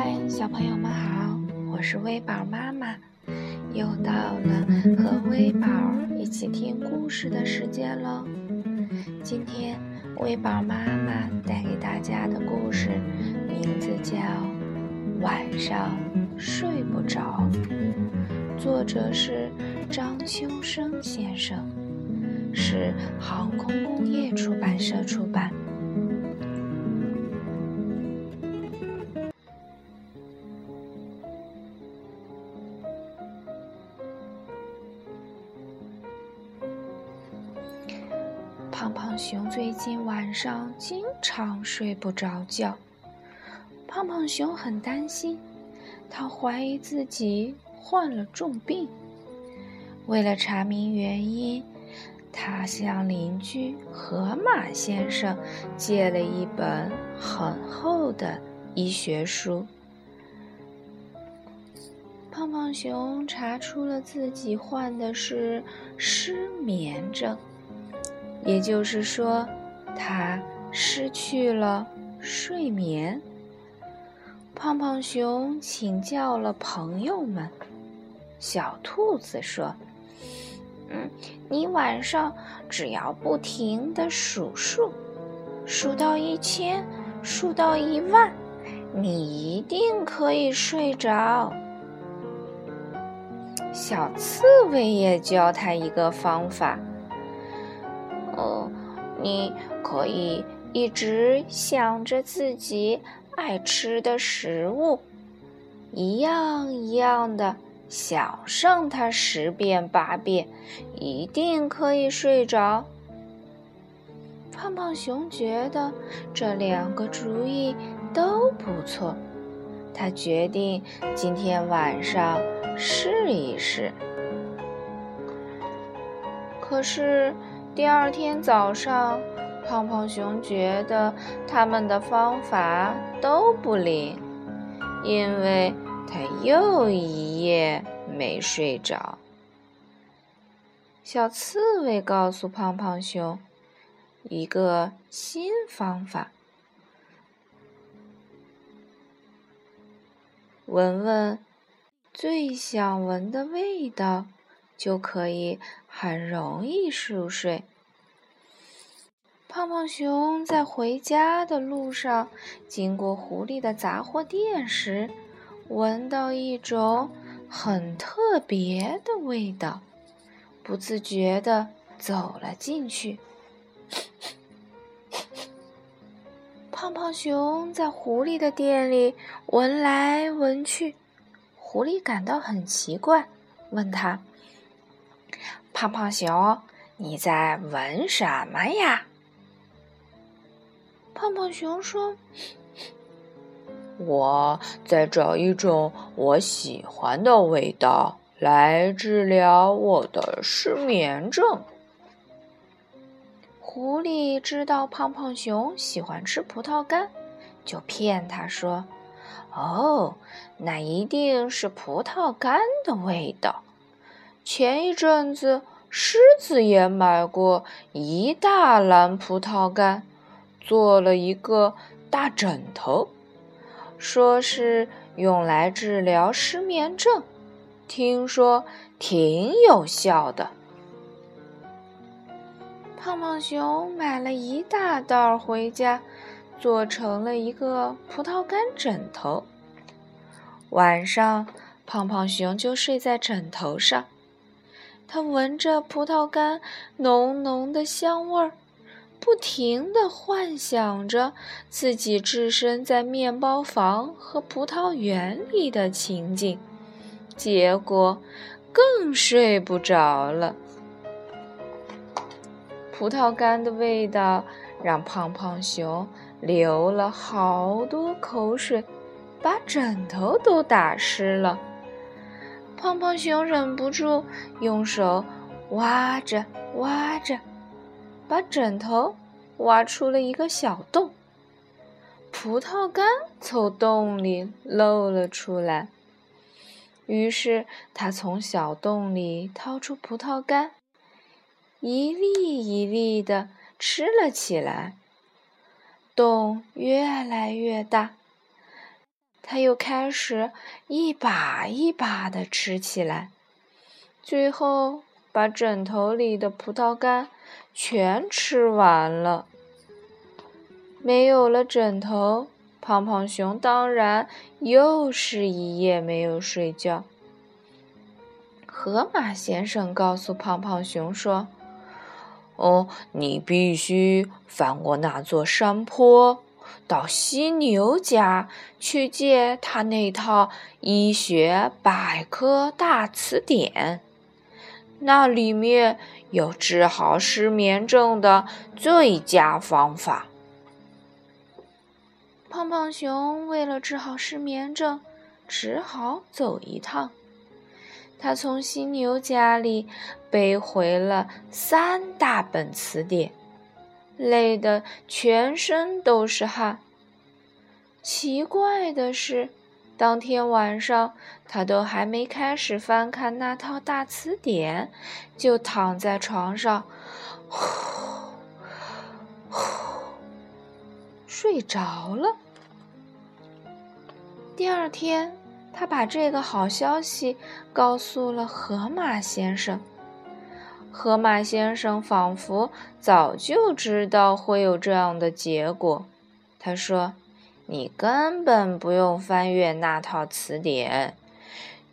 嗨，小朋友们好，我是微宝妈妈，又到了和微宝一起听故事的时间喽。今天微宝妈妈带给大家的故事名字叫《晚上睡不着》，作者是张秋生先生，是航空工业出版社出版。胖胖熊最近晚上经常睡不着觉，胖胖熊很担心，他怀疑自己患了重病。为了查明原因，他向邻居河马先生借了一本很厚的医学书。胖胖熊查出了自己患的是失眠症。也就是说，他失去了睡眠。胖胖熊请教了朋友们。小兔子说：“嗯，你晚上只要不停的数数，数到一千，数到一万，你一定可以睡着。”小刺猬也教他一个方法。你可以一直想着自己爱吃的食物，一样一样的想上它十遍八遍，一定可以睡着。胖胖熊觉得这两个主意都不错，他决定今天晚上试一试。可是。第二天早上，胖胖熊觉得他们的方法都不灵，因为他又一夜没睡着。小刺猬告诉胖胖熊一个新方法：闻闻最想闻的味道。就可以很容易入睡。胖胖熊在回家的路上经过狐狸的杂货店时，闻到一种很特别的味道，不自觉地走了进去。胖胖熊在狐狸的店里闻来闻去，狐狸感到很奇怪，问他。胖胖熊，你在闻什么呀？胖胖熊说：“我在找一种我喜欢的味道来治疗我的失眠症。”狐狸知道胖胖熊喜欢吃葡萄干，就骗他说：“哦，那一定是葡萄干的味道。”前一阵子，狮子也买过一大篮葡萄干，做了一个大枕头，说是用来治疗失眠症，听说挺有效的。胖胖熊买了一大袋回家，做成了一个葡萄干枕头。晚上，胖胖熊就睡在枕头上。他闻着葡萄干浓浓的香味儿，不停地幻想着自己置身在面包房和葡萄园里的情景，结果更睡不着了。葡萄干的味道让胖胖熊流了好多口水，把枕头都打湿了。胖胖熊忍不住用手挖着挖着，把枕头挖出了一个小洞，葡萄干从洞里露了出来。于是他从小洞里掏出葡萄干，一粒一粒的吃了起来。洞越来越大，他又开始一把一把的吃起来，最后把枕头里的葡萄干全吃完了。没有了枕头，胖胖熊当然又是一夜没有睡觉。河马先生告诉胖胖熊说：“哦，你必须翻过那座山坡。”到犀牛家去借他那套医学百科大词典，那里面有治好失眠症的最佳方法。胖胖熊为了治好失眠症，只好走一趟。他从犀牛家里背回了三大本词典。累得全身都是汗。奇怪的是，当天晚上他都还没开始翻看那套大词典，就躺在床上，呼呼睡着了。第二天，他把这个好消息告诉了河马先生。河马先生仿佛早就知道会有这样的结果。他说：“你根本不用翻阅那套词典，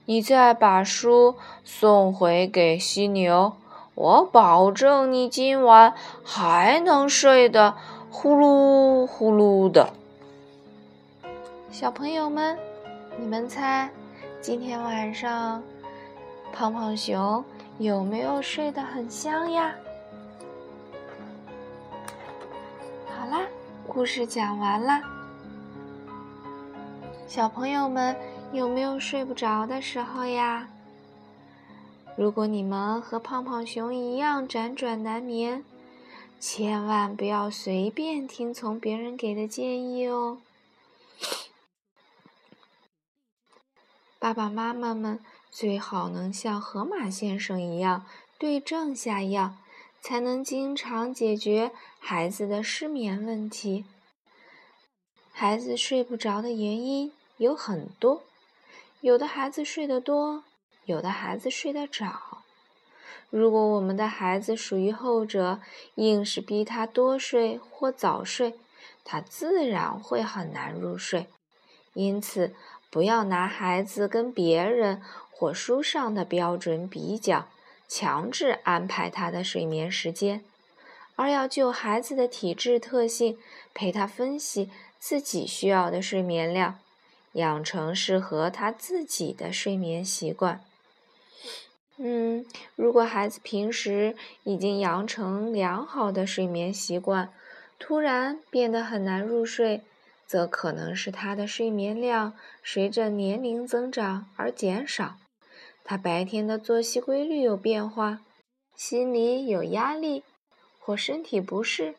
你再把书送回给犀牛，我保证你今晚还能睡得呼噜呼噜的。”小朋友们，你们猜，今天晚上胖胖熊？有没有睡得很香呀？好啦，故事讲完啦。小朋友们有没有睡不着的时候呀？如果你们和胖胖熊一样辗转难眠，千万不要随便听从别人给的建议哦。爸爸妈妈们。最好能像河马先生一样对症下药，才能经常解决孩子的失眠问题。孩子睡不着的原因有很多，有的孩子睡得多，有的孩子睡得早。如果我们的孩子属于后者，硬是逼他多睡或早睡，他自然会很难入睡。因此，不要拿孩子跟别人。或书上的标准比较，强制安排他的睡眠时间，而要就孩子的体质特性陪他分析自己需要的睡眠量，养成适合他自己的睡眠习惯。嗯，如果孩子平时已经养成良好的睡眠习惯，突然变得很难入睡，则可能是他的睡眠量随着年龄增长而减少。他白天的作息规律有变化，心里有压力或身体不适，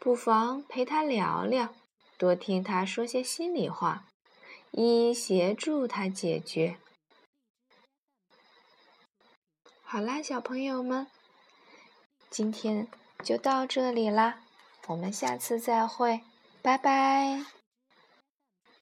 不妨陪他聊聊，多听他说些心里话，一一协助他解决。好啦，小朋友们，今天就到这里啦，我们下次再会，拜拜。